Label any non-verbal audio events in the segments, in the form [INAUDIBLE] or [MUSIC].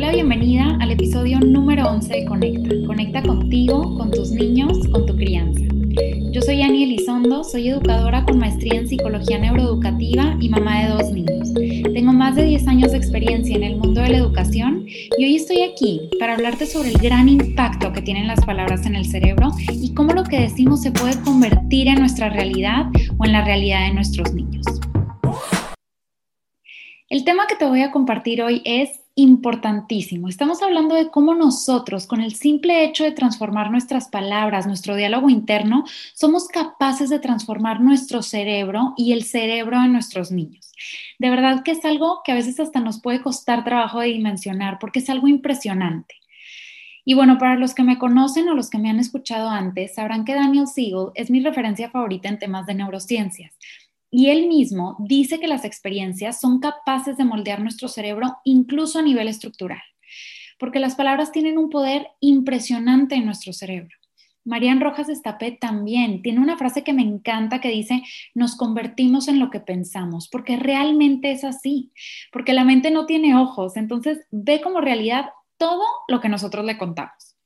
la bienvenida al episodio número 11 de Conecta. Conecta contigo, con tus niños, con tu crianza. Yo soy Ani Elizondo, soy educadora con maestría en psicología neuroeducativa y mamá de dos niños. Tengo más de 10 años de experiencia en el mundo de la educación y hoy estoy aquí para hablarte sobre el gran impacto que tienen las palabras en el cerebro y cómo lo que decimos se puede convertir en nuestra realidad o en la realidad de nuestros niños. El tema que te voy a compartir hoy es importantísimo. Estamos hablando de cómo nosotros, con el simple hecho de transformar nuestras palabras, nuestro diálogo interno, somos capaces de transformar nuestro cerebro y el cerebro de nuestros niños. De verdad que es algo que a veces hasta nos puede costar trabajo de dimensionar porque es algo impresionante. Y bueno, para los que me conocen o los que me han escuchado antes, sabrán que Daniel Siegel es mi referencia favorita en temas de neurociencias. Y él mismo dice que las experiencias son capaces de moldear nuestro cerebro incluso a nivel estructural, porque las palabras tienen un poder impresionante en nuestro cerebro. Marian Rojas Estapé también tiene una frase que me encanta que dice, nos convertimos en lo que pensamos, porque realmente es así, porque la mente no tiene ojos, entonces ve como realidad todo lo que nosotros le contamos.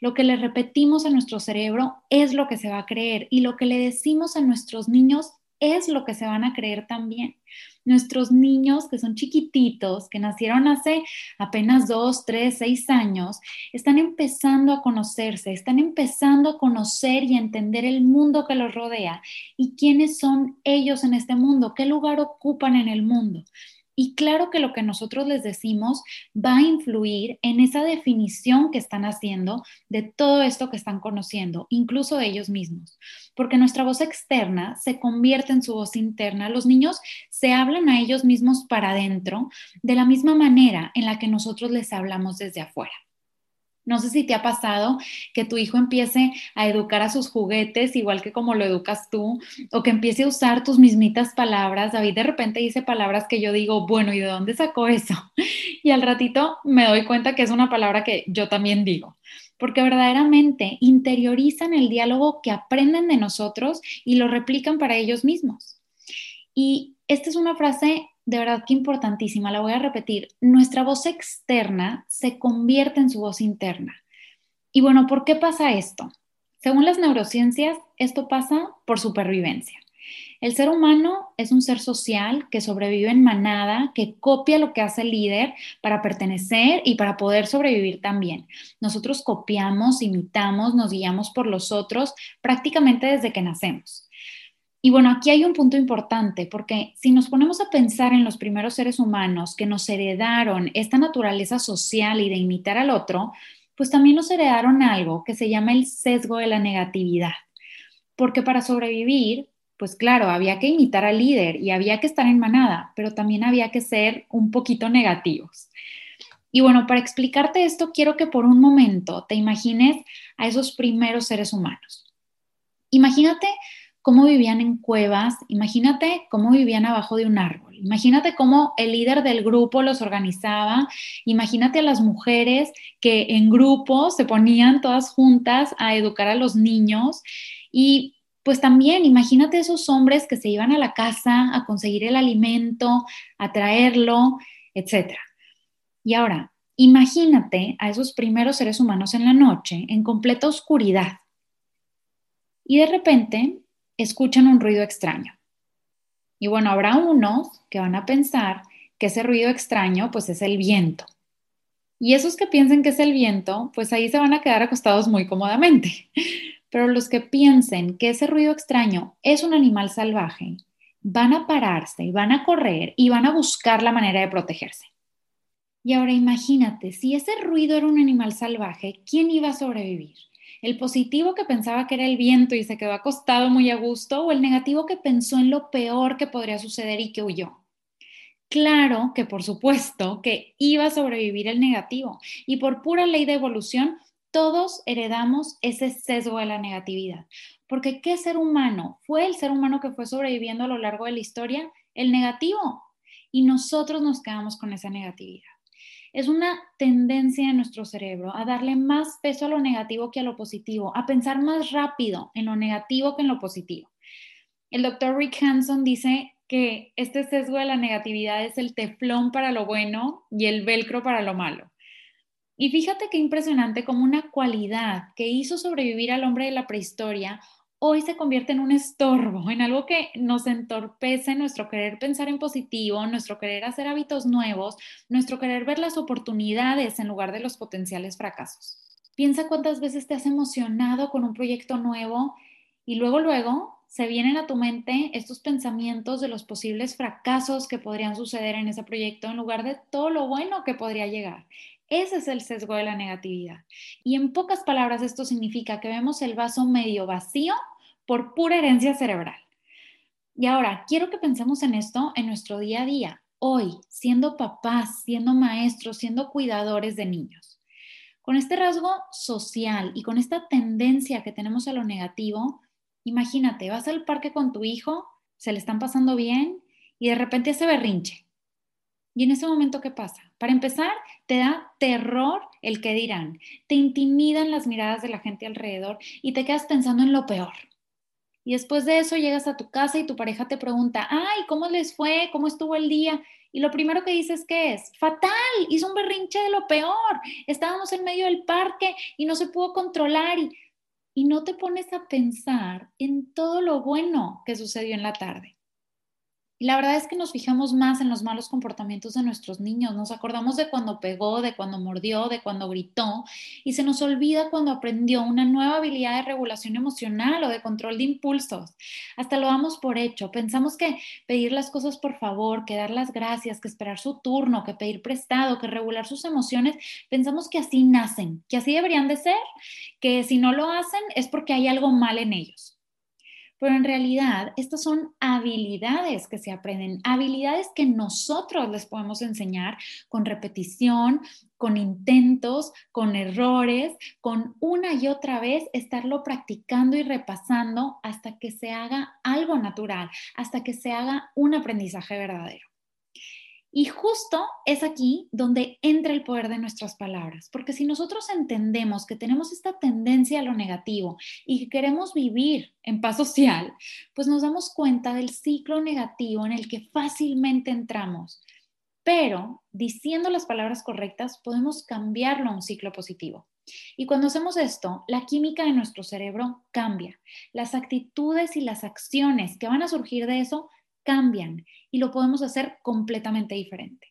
Lo que le repetimos a nuestro cerebro es lo que se va a creer y lo que le decimos a nuestros niños es lo que se van a creer también. Nuestros niños que son chiquititos, que nacieron hace apenas dos, tres, seis años, están empezando a conocerse, están empezando a conocer y a entender el mundo que los rodea y quiénes son ellos en este mundo, qué lugar ocupan en el mundo. Y claro que lo que nosotros les decimos va a influir en esa definición que están haciendo de todo esto que están conociendo, incluso de ellos mismos. Porque nuestra voz externa se convierte en su voz interna. Los niños se hablan a ellos mismos para adentro de la misma manera en la que nosotros les hablamos desde afuera. No sé si te ha pasado que tu hijo empiece a educar a sus juguetes igual que como lo educas tú, o que empiece a usar tus mismitas palabras. David de repente dice palabras que yo digo, bueno, ¿y de dónde sacó eso? [LAUGHS] Y al ratito me doy cuenta que es una palabra que yo también digo, porque verdaderamente interiorizan el diálogo que aprenden de nosotros y lo replican para ellos mismos. Y esta es una frase de verdad que importantísima, la voy a repetir, nuestra voz externa se convierte en su voz interna. Y bueno, ¿por qué pasa esto? Según las neurociencias, esto pasa por supervivencia. El ser humano es un ser social que sobrevive en manada, que copia lo que hace el líder para pertenecer y para poder sobrevivir también. Nosotros copiamos, imitamos, nos guiamos por los otros prácticamente desde que nacemos. Y bueno, aquí hay un punto importante, porque si nos ponemos a pensar en los primeros seres humanos que nos heredaron esta naturaleza social y de imitar al otro, pues también nos heredaron algo que se llama el sesgo de la negatividad. Porque para sobrevivir, pues claro, había que imitar al líder y había que estar en manada, pero también había que ser un poquito negativos. Y bueno, para explicarte esto, quiero que por un momento te imagines a esos primeros seres humanos. Imagínate cómo vivían en cuevas, imagínate cómo vivían abajo de un árbol, imagínate cómo el líder del grupo los organizaba, imagínate a las mujeres que en grupo se ponían todas juntas a educar a los niños y pues también imagínate esos hombres que se iban a la casa a conseguir el alimento, a traerlo, etc. Y ahora, imagínate a esos primeros seres humanos en la noche, en completa oscuridad. Y de repente escuchan un ruido extraño. Y bueno, habrá unos que van a pensar que ese ruido extraño pues es el viento. Y esos que piensen que es el viento, pues ahí se van a quedar acostados muy cómodamente. [LAUGHS] Pero los que piensen que ese ruido extraño es un animal salvaje, van a pararse y van a correr y van a buscar la manera de protegerse. Y ahora imagínate, si ese ruido era un animal salvaje, ¿quién iba a sobrevivir? El positivo que pensaba que era el viento y se quedó acostado muy a gusto, o el negativo que pensó en lo peor que podría suceder y que huyó. Claro que por supuesto que iba a sobrevivir el negativo y por pura ley de evolución todos heredamos ese sesgo de la negatividad. Porque ¿qué ser humano fue el ser humano que fue sobreviviendo a lo largo de la historia? El negativo. Y nosotros nos quedamos con esa negatividad. Es una tendencia en nuestro cerebro a darle más peso a lo negativo que a lo positivo, a pensar más rápido en lo negativo que en lo positivo. El doctor Rick Hanson dice que este sesgo de la negatividad es el teflón para lo bueno y el velcro para lo malo. Y fíjate qué impresionante como una cualidad que hizo sobrevivir al hombre de la prehistoria hoy se convierte en un estorbo, en algo que nos entorpece nuestro querer pensar en positivo, nuestro querer hacer hábitos nuevos, nuestro querer ver las oportunidades en lugar de los potenciales fracasos. Piensa cuántas veces te has emocionado con un proyecto nuevo y luego, luego se vienen a tu mente estos pensamientos de los posibles fracasos que podrían suceder en ese proyecto en lugar de todo lo bueno que podría llegar. Ese es el sesgo de la negatividad. Y en pocas palabras, esto significa que vemos el vaso medio vacío por pura herencia cerebral. Y ahora, quiero que pensemos en esto en nuestro día a día, hoy, siendo papás, siendo maestros, siendo cuidadores de niños. Con este rasgo social y con esta tendencia que tenemos a lo negativo, imagínate, vas al parque con tu hijo, se le están pasando bien y de repente hace berrinche y en ese momento, ¿qué pasa? Para empezar, te da terror el que dirán, te intimidan las miradas de la gente alrededor y te quedas pensando en lo peor. Y después de eso llegas a tu casa y tu pareja te pregunta, ay, ¿cómo les fue? ¿Cómo estuvo el día? Y lo primero que dices que es, fatal, hizo un berrinche de lo peor. Estábamos en medio del parque y no se pudo controlar y, y no te pones a pensar en todo lo bueno que sucedió en la tarde. Y la verdad es que nos fijamos más en los malos comportamientos de nuestros niños, nos acordamos de cuando pegó, de cuando mordió, de cuando gritó, y se nos olvida cuando aprendió una nueva habilidad de regulación emocional o de control de impulsos. Hasta lo damos por hecho, pensamos que pedir las cosas por favor, que dar las gracias, que esperar su turno, que pedir prestado, que regular sus emociones, pensamos que así nacen, que así deberían de ser, que si no lo hacen es porque hay algo mal en ellos pero en realidad estas son habilidades que se aprenden, habilidades que nosotros les podemos enseñar con repetición, con intentos, con errores, con una y otra vez estarlo practicando y repasando hasta que se haga algo natural, hasta que se haga un aprendizaje verdadero. Y justo es aquí donde entra el poder de nuestras palabras, porque si nosotros entendemos que tenemos esta tendencia a lo negativo y que queremos vivir en paz social, pues nos damos cuenta del ciclo negativo en el que fácilmente entramos. Pero diciendo las palabras correctas podemos cambiarlo a un ciclo positivo. Y cuando hacemos esto, la química de nuestro cerebro cambia. Las actitudes y las acciones que van a surgir de eso cambian y lo podemos hacer completamente diferente.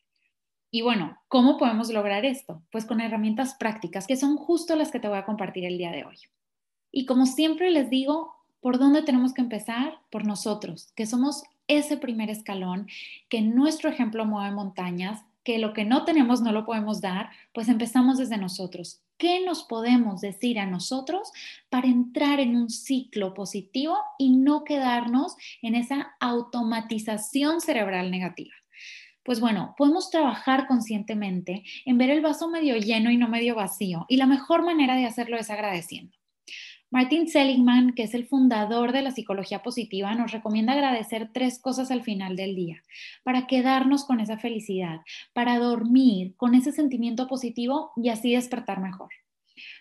Y bueno, ¿cómo podemos lograr esto? Pues con herramientas prácticas, que son justo las que te voy a compartir el día de hoy. Y como siempre les digo, ¿por dónde tenemos que empezar? Por nosotros, que somos ese primer escalón, que nuestro ejemplo mueve montañas, que lo que no tenemos no lo podemos dar, pues empezamos desde nosotros. ¿Qué nos podemos decir a nosotros para entrar en un ciclo positivo y no quedarnos en esa automatización cerebral negativa? Pues bueno, podemos trabajar conscientemente en ver el vaso medio lleno y no medio vacío. Y la mejor manera de hacerlo es agradeciendo. Martin Seligman, que es el fundador de la psicología positiva, nos recomienda agradecer tres cosas al final del día, para quedarnos con esa felicidad, para dormir con ese sentimiento positivo y así despertar mejor.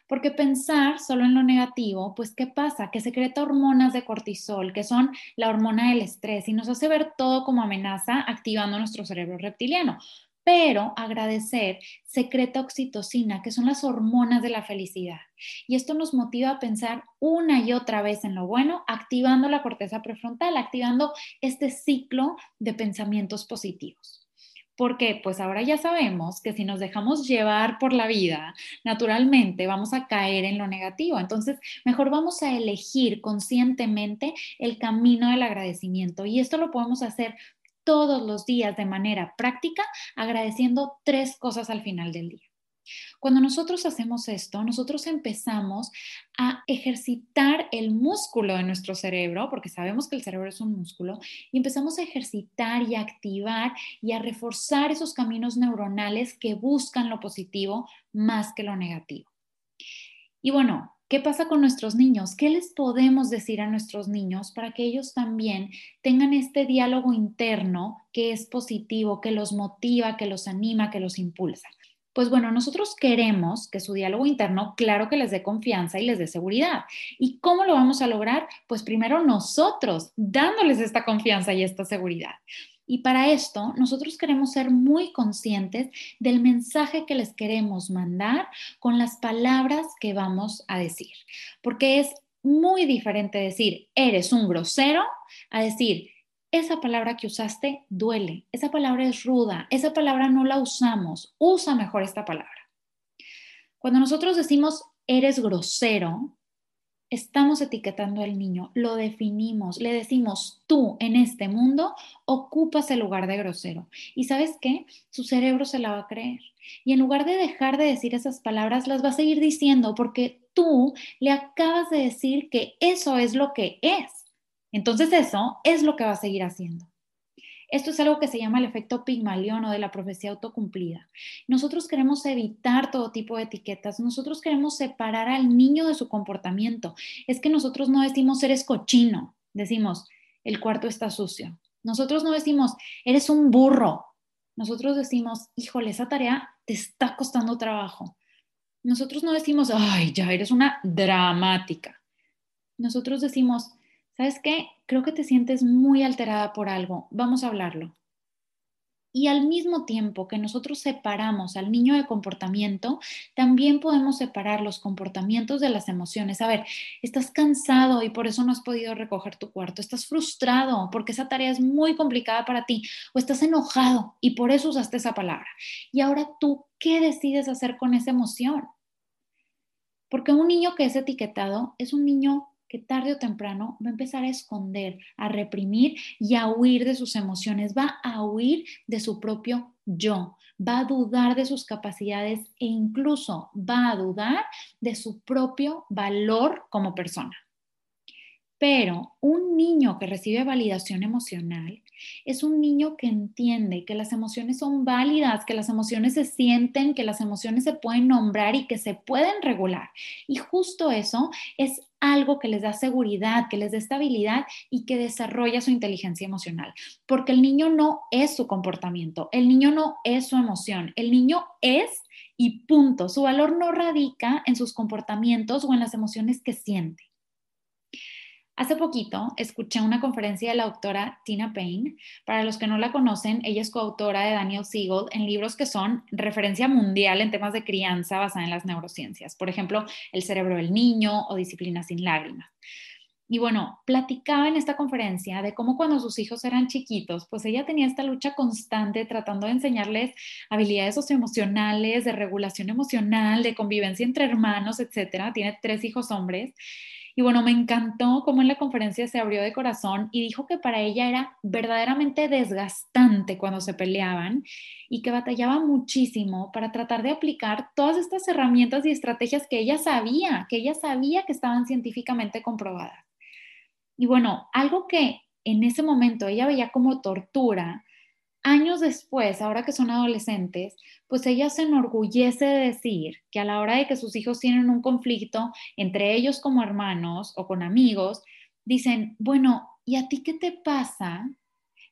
Porque pensar solo en lo negativo, pues ¿qué pasa? Que secreta hormonas de cortisol, que son la hormona del estrés, y nos hace ver todo como amenaza, activando nuestro cerebro reptiliano pero agradecer secreta oxitocina, que son las hormonas de la felicidad. Y esto nos motiva a pensar una y otra vez en lo bueno, activando la corteza prefrontal, activando este ciclo de pensamientos positivos. Porque pues ahora ya sabemos que si nos dejamos llevar por la vida, naturalmente vamos a caer en lo negativo. Entonces, mejor vamos a elegir conscientemente el camino del agradecimiento. Y esto lo podemos hacer todos los días de manera práctica, agradeciendo tres cosas al final del día. Cuando nosotros hacemos esto, nosotros empezamos a ejercitar el músculo de nuestro cerebro, porque sabemos que el cerebro es un músculo, y empezamos a ejercitar y activar y a reforzar esos caminos neuronales que buscan lo positivo más que lo negativo. Y bueno, ¿Qué pasa con nuestros niños? ¿Qué les podemos decir a nuestros niños para que ellos también tengan este diálogo interno que es positivo, que los motiva, que los anima, que los impulsa? Pues bueno, nosotros queremos que su diálogo interno, claro que les dé confianza y les dé seguridad. ¿Y cómo lo vamos a lograr? Pues primero nosotros, dándoles esta confianza y esta seguridad. Y para esto, nosotros queremos ser muy conscientes del mensaje que les queremos mandar con las palabras que vamos a decir. Porque es muy diferente decir, eres un grosero, a decir, esa palabra que usaste duele, esa palabra es ruda, esa palabra no la usamos, usa mejor esta palabra. Cuando nosotros decimos, eres grosero, estamos etiquetando al niño, lo definimos, le decimos, tú en este mundo ocupas el lugar de grosero. Y sabes qué? Su cerebro se la va a creer. Y en lugar de dejar de decir esas palabras, las va a seguir diciendo porque tú le acabas de decir que eso es lo que es. Entonces eso es lo que va a seguir haciendo. Esto es algo que se llama el efecto Pigmalión o de la profecía autocumplida. Nosotros queremos evitar todo tipo de etiquetas, nosotros queremos separar al niño de su comportamiento. Es que nosotros no decimos eres cochino, decimos el cuarto está sucio. Nosotros no decimos eres un burro. Nosotros decimos, híjole, esa tarea te está costando trabajo. Nosotros no decimos, ay, ya eres una dramática. Nosotros decimos, ¿sabes qué? Creo que te sientes muy alterada por algo, vamos a hablarlo. Y al mismo tiempo que nosotros separamos al niño de comportamiento, también podemos separar los comportamientos de las emociones. A ver, estás cansado y por eso no has podido recoger tu cuarto. Estás frustrado porque esa tarea es muy complicada para ti. O estás enojado y por eso usaste esa palabra. Y ahora tú, ¿qué decides hacer con esa emoción? Porque un niño que es etiquetado es un niño que tarde o temprano va a empezar a esconder, a reprimir y a huir de sus emociones, va a huir de su propio yo, va a dudar de sus capacidades e incluso va a dudar de su propio valor como persona. Pero un niño que recibe validación emocional es un niño que entiende que las emociones son válidas, que las emociones se sienten, que las emociones se pueden nombrar y que se pueden regular. Y justo eso es algo que les da seguridad, que les da estabilidad y que desarrolla su inteligencia emocional. Porque el niño no es su comportamiento, el niño no es su emoción, el niño es y punto. Su valor no radica en sus comportamientos o en las emociones que siente. Hace poquito escuché una conferencia de la doctora Tina Payne. Para los que no la conocen, ella es coautora de Daniel Siegel en libros que son referencia mundial en temas de crianza basada en las neurociencias. Por ejemplo, El cerebro del niño o Disciplina sin lágrimas. Y bueno, platicaba en esta conferencia de cómo cuando sus hijos eran chiquitos, pues ella tenía esta lucha constante tratando de enseñarles habilidades socioemocionales, de regulación emocional, de convivencia entre hermanos, etcétera. Tiene tres hijos hombres y bueno, me encantó cómo en la conferencia se abrió de corazón y dijo que para ella era verdaderamente desgastante cuando se peleaban y que batallaba muchísimo para tratar de aplicar todas estas herramientas y estrategias que ella sabía, que ella sabía que estaban científicamente comprobadas. Y bueno, algo que en ese momento ella veía como tortura, años después, ahora que son adolescentes, pues ella se enorgullece de decir que a la hora de que sus hijos tienen un conflicto entre ellos como hermanos o con amigos, dicen, bueno, ¿y a ti qué te pasa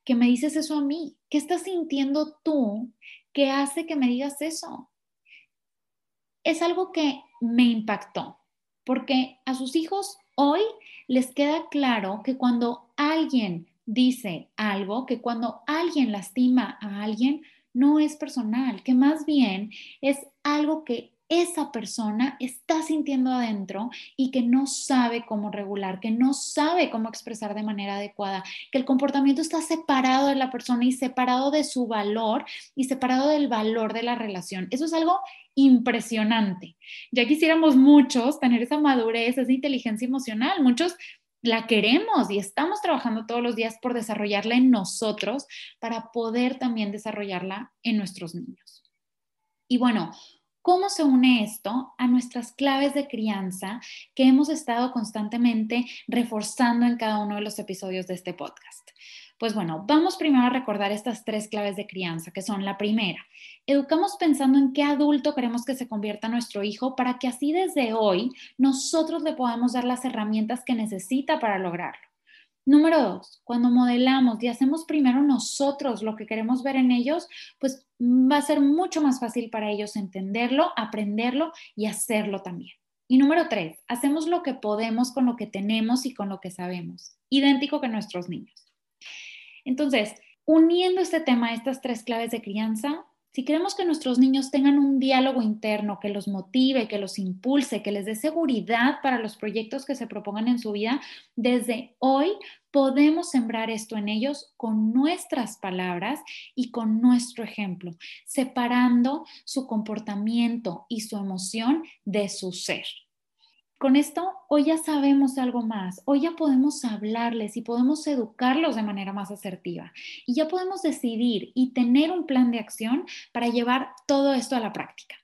que me dices eso a mí? ¿Qué estás sintiendo tú que hace que me digas eso? Es algo que me impactó, porque a sus hijos hoy les queda claro que cuando alguien dice algo, que cuando alguien lastima a alguien, no es personal, que más bien es algo que esa persona está sintiendo adentro y que no sabe cómo regular, que no sabe cómo expresar de manera adecuada, que el comportamiento está separado de la persona y separado de su valor y separado del valor de la relación. Eso es algo impresionante. Ya quisiéramos muchos tener esa madurez, esa inteligencia emocional. Muchos la queremos y estamos trabajando todos los días por desarrollarla en nosotros para poder también desarrollarla en nuestros niños. Y bueno, ¿cómo se une esto a nuestras claves de crianza que hemos estado constantemente reforzando en cada uno de los episodios de este podcast? Pues bueno, vamos primero a recordar estas tres claves de crianza, que son la primera, educamos pensando en qué adulto queremos que se convierta nuestro hijo para que así desde hoy nosotros le podamos dar las herramientas que necesita para lograrlo. Número dos, cuando modelamos y hacemos primero nosotros lo que queremos ver en ellos, pues va a ser mucho más fácil para ellos entenderlo, aprenderlo y hacerlo también. Y número tres, hacemos lo que podemos con lo que tenemos y con lo que sabemos, idéntico que nuestros niños. Entonces, Uniendo este tema a estas tres claves de crianza, si queremos que nuestros niños tengan un diálogo interno que los motive, que los impulse, que les dé seguridad para los proyectos que se propongan en su vida, desde hoy podemos sembrar esto en ellos con nuestras palabras y con nuestro ejemplo, separando su comportamiento y su emoción de su ser con esto hoy ya sabemos algo más, hoy ya podemos hablarles y podemos educarlos de manera más asertiva y ya podemos decidir y tener un plan de acción para llevar todo esto a la práctica.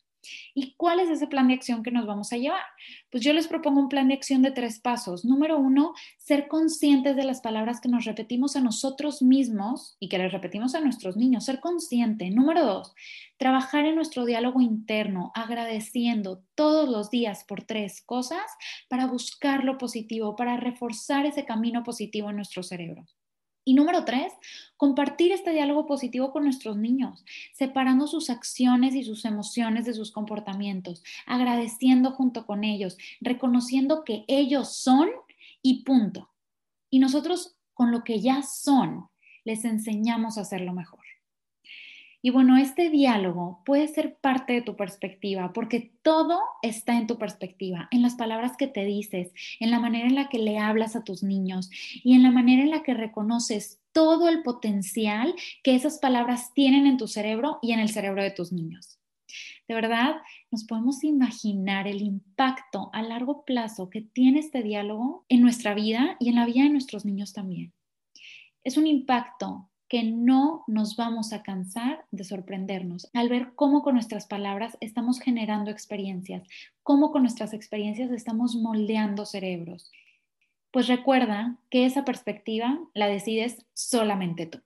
¿Y cuál es ese plan de acción que nos vamos a llevar? Pues yo les propongo un plan de acción de tres pasos. Número uno, ser conscientes de las palabras que nos repetimos a nosotros mismos y que les repetimos a nuestros niños. Ser consciente. Número dos, trabajar en nuestro diálogo interno, agradeciendo todos los días por tres cosas para buscar lo positivo, para reforzar ese camino positivo en nuestro cerebro. Y número tres, compartir este diálogo positivo con nuestros niños, separando sus acciones y sus emociones de sus comportamientos, agradeciendo junto con ellos, reconociendo que ellos son y punto. Y nosotros con lo que ya son, les enseñamos a hacerlo mejor. Y bueno, este diálogo puede ser parte de tu perspectiva porque todo está en tu perspectiva, en las palabras que te dices, en la manera en la que le hablas a tus niños y en la manera en la que reconoces todo el potencial que esas palabras tienen en tu cerebro y en el cerebro de tus niños. De verdad, nos podemos imaginar el impacto a largo plazo que tiene este diálogo en nuestra vida y en la vida de nuestros niños también. Es un impacto que no nos vamos a cansar de sorprendernos al ver cómo con nuestras palabras estamos generando experiencias, cómo con nuestras experiencias estamos moldeando cerebros. Pues recuerda que esa perspectiva la decides solamente tú.